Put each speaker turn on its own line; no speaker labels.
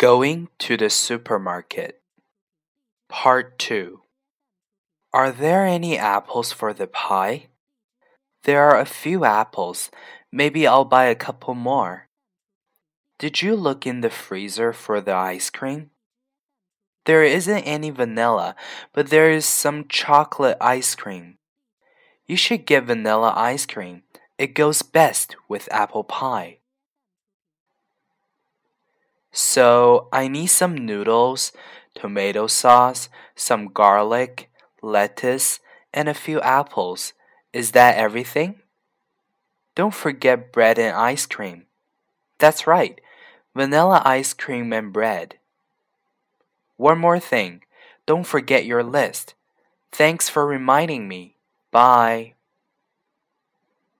Going to the supermarket. Part 2 Are there any apples for the pie? There are a few apples. Maybe I'll buy a couple more. Did you look in the freezer for the ice cream? There isn't any vanilla, but there is some chocolate ice cream. You should get vanilla ice cream. It goes best with apple pie. So I need some noodles, tomato sauce, some garlic, lettuce, and a few apples. Is that everything? Don't forget bread and ice cream. That's right, vanilla ice cream and bread. One more thing, don't forget your list. Thanks for reminding me. Bye.